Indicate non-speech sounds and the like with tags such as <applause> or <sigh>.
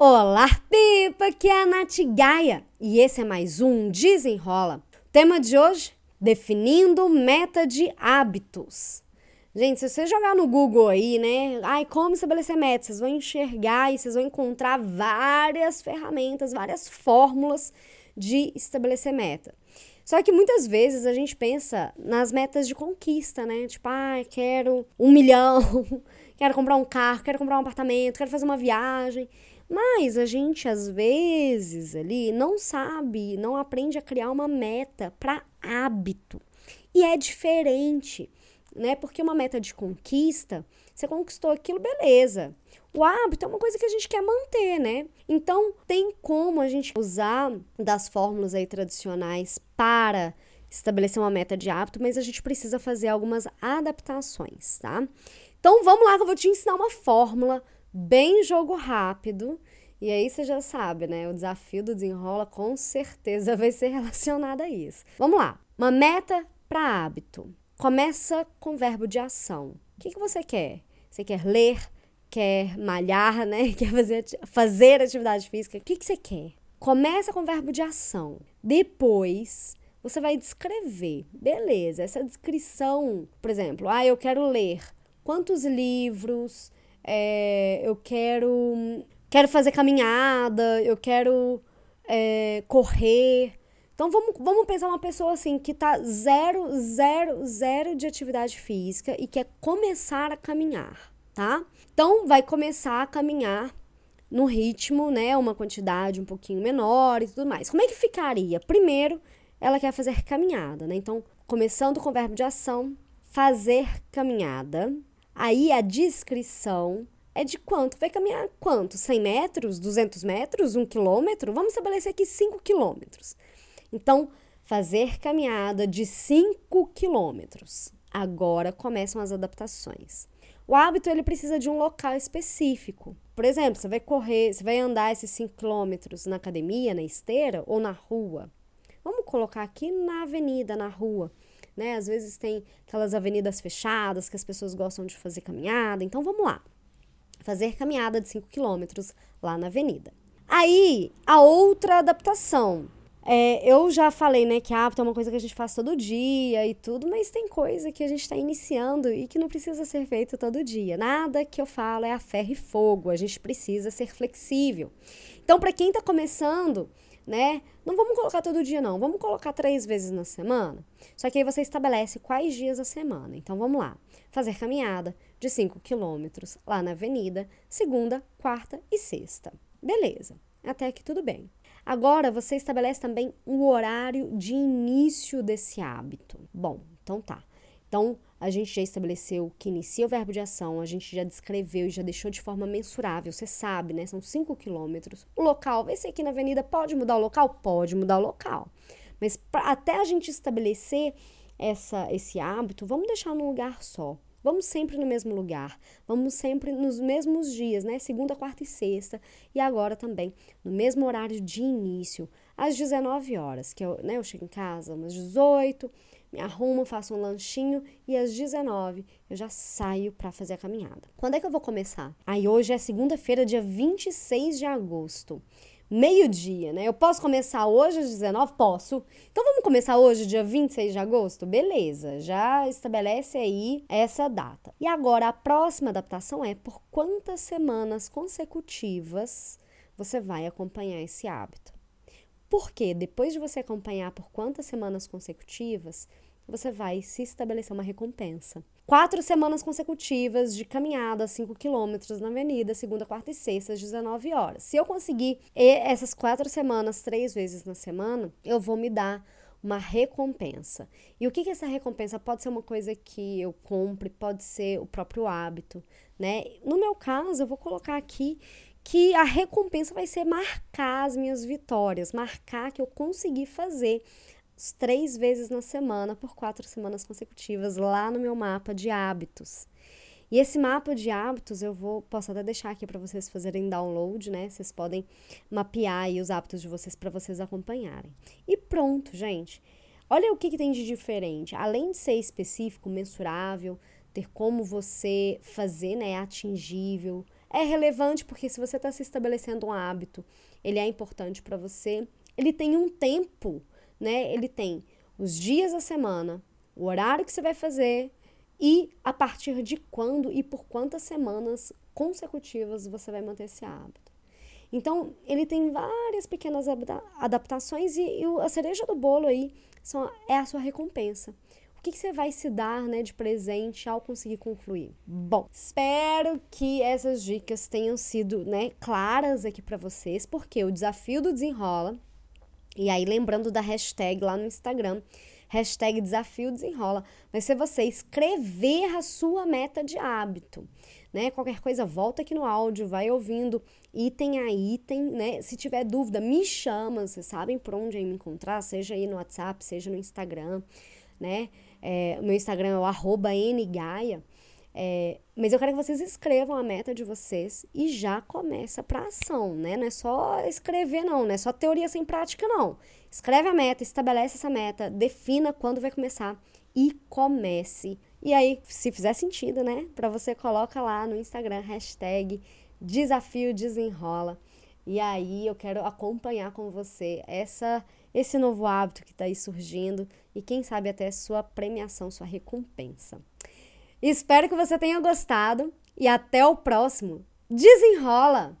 Olá, Pipa! Que é a Nath Gaia e esse é mais um Desenrola. Tema de hoje: definindo meta de hábitos. Gente, se você jogar no Google aí, né? Ai, como estabelecer metas, vocês vão enxergar e vocês vão encontrar várias ferramentas, várias fórmulas de estabelecer meta. Só que muitas vezes a gente pensa nas metas de conquista, né? Tipo, ah, quero um milhão, <laughs> quero comprar um carro, quero comprar um apartamento, quero fazer uma viagem. Mas a gente às vezes ali não sabe, não aprende a criar uma meta para hábito. E é diferente, né? Porque uma meta de conquista, você conquistou aquilo, beleza. O hábito é uma coisa que a gente quer manter, né? Então, tem como a gente usar das fórmulas aí tradicionais para estabelecer uma meta de hábito, mas a gente precisa fazer algumas adaptações, tá? Então, vamos lá que eu vou te ensinar uma fórmula bem jogo rápido. E aí você já sabe, né? O desafio do desenrola com certeza vai ser <laughs> relacionado a isso. Vamos lá. Uma meta para hábito. Começa com verbo de ação. O que, que você quer? Você quer ler? Quer malhar, <laughs> né? Quer fazer, fazer atividade física? O que, que você quer? Começa com verbo de ação. Depois, você vai descrever. Beleza, essa descrição, por exemplo, ah, eu quero ler quantos livros, é, eu quero, quero fazer caminhada, eu quero é, correr. Então vamos, vamos pensar uma pessoa assim que tá zero, zero, zero de atividade física e quer começar a caminhar, tá? Então vai começar a caminhar no ritmo, né? Uma quantidade um pouquinho menor e tudo mais. Como é que ficaria? Primeiro, ela quer fazer caminhada, né? Então, começando com o verbo de ação, fazer caminhada. Aí a descrição é de quanto? Vai caminhar quanto? 100 metros? 200 metros? 1 quilômetro? Vamos estabelecer aqui 5 quilômetros. Então, fazer caminhada de 5 quilômetros. Agora começam as adaptações. O hábito ele precisa de um local específico. Por exemplo, você vai correr, você vai andar esses 5 quilômetros na academia, na esteira ou na rua. Vamos colocar aqui na avenida, na rua né? Às vezes tem aquelas avenidas fechadas que as pessoas gostam de fazer caminhada. Então vamos lá. Fazer caminhada de 5 quilômetros lá na avenida. Aí, a outra adaptação. É, eu já falei, né, que hábito é uma coisa que a gente faz todo dia e tudo, mas tem coisa que a gente está iniciando e que não precisa ser feito todo dia. Nada que eu falo é a ferro e fogo, a gente precisa ser flexível. Então, para quem está começando, né? Não vamos colocar todo dia, não. Vamos colocar três vezes na semana. Só que aí você estabelece quais dias da semana. Então vamos lá. Fazer caminhada de 5 quilômetros lá na avenida, segunda, quarta e sexta. Beleza. Até aqui tudo bem. Agora você estabelece também o horário de início desse hábito. Bom, então tá. Então, a gente já estabeleceu que inicia o verbo de ação, a gente já descreveu e já deixou de forma mensurável. Você sabe, né? São 5 quilômetros. O local, vai ser aqui na avenida, pode mudar o local? Pode mudar o local. Mas pra, até a gente estabelecer essa, esse hábito, vamos deixar num lugar só. Vamos sempre no mesmo lugar, vamos sempre nos mesmos dias, né? Segunda, quarta e sexta, e agora também no mesmo horário de início, às 19 horas, que eu, né, eu chego em casa umas 18, me arrumo, faço um lanchinho e às 19 eu já saio para fazer a caminhada. Quando é que eu vou começar? Aí hoje é segunda-feira, dia 26 de agosto. Meio-dia, né? Eu posso começar hoje às 19? Posso. Então vamos começar hoje, dia 26 de agosto? Beleza, já estabelece aí essa data. E agora a próxima adaptação é por quantas semanas consecutivas você vai acompanhar esse hábito. Porque depois de você acompanhar por quantas semanas consecutivas, você vai se estabelecer uma recompensa. Quatro semanas consecutivas de caminhada, 5 quilômetros na avenida, segunda, quarta e sexta, às 19 horas. Se eu conseguir essas quatro semanas, três vezes na semana, eu vou me dar uma recompensa. E o que, que essa recompensa pode ser uma coisa que eu compre, pode ser o próprio hábito, né? No meu caso, eu vou colocar aqui que a recompensa vai ser marcar as minhas vitórias, marcar que eu consegui fazer três vezes na semana por quatro semanas consecutivas lá no meu mapa de hábitos. E esse mapa de hábitos eu vou posso até deixar aqui para vocês fazerem download, né? Vocês podem mapear os hábitos de vocês para vocês acompanharem. E pronto, gente. Olha o que, que tem de diferente. Além de ser específico, mensurável, ter como você fazer, né, atingível, é relevante porque se você está se estabelecendo um hábito, ele é importante para você. Ele tem um tempo, né? Ele tem os dias da semana, o horário que você vai fazer e a partir de quando e por quantas semanas consecutivas você vai manter esse hábito. Então, ele tem várias pequenas adaptações e, e a cereja do bolo aí são, é a sua recompensa. O que, que, você vai se dar né, de presente ao conseguir concluir? Bom, espero que essas dicas tenham sido né, claras aqui para vocês, porque o desafio do desenrola, e aí lembrando da hashtag lá no Instagram, hashtag desafio desenrola, vai ser você escrever a sua meta de hábito. Né? Qualquer coisa, volta aqui no áudio, vai ouvindo item a item, né? Se tiver dúvida, me chama, vocês sabem por onde me encontrar, seja aí no WhatsApp, seja no Instagram, né? É, meu Instagram é o ngaia. É, mas eu quero que vocês escrevam a meta de vocês e já começa para ação, né? Não é só escrever, não, não é só teoria sem prática, não. Escreve a meta, estabelece essa meta, defina quando vai começar e comece. E aí, se fizer sentido, né? Para você, coloca lá no Instagram, hashtag desafio desenrola. E aí eu quero acompanhar com você essa esse novo hábito que está aí surgindo e quem sabe até sua premiação, sua recompensa. Espero que você tenha gostado e até o próximo. Desenrola!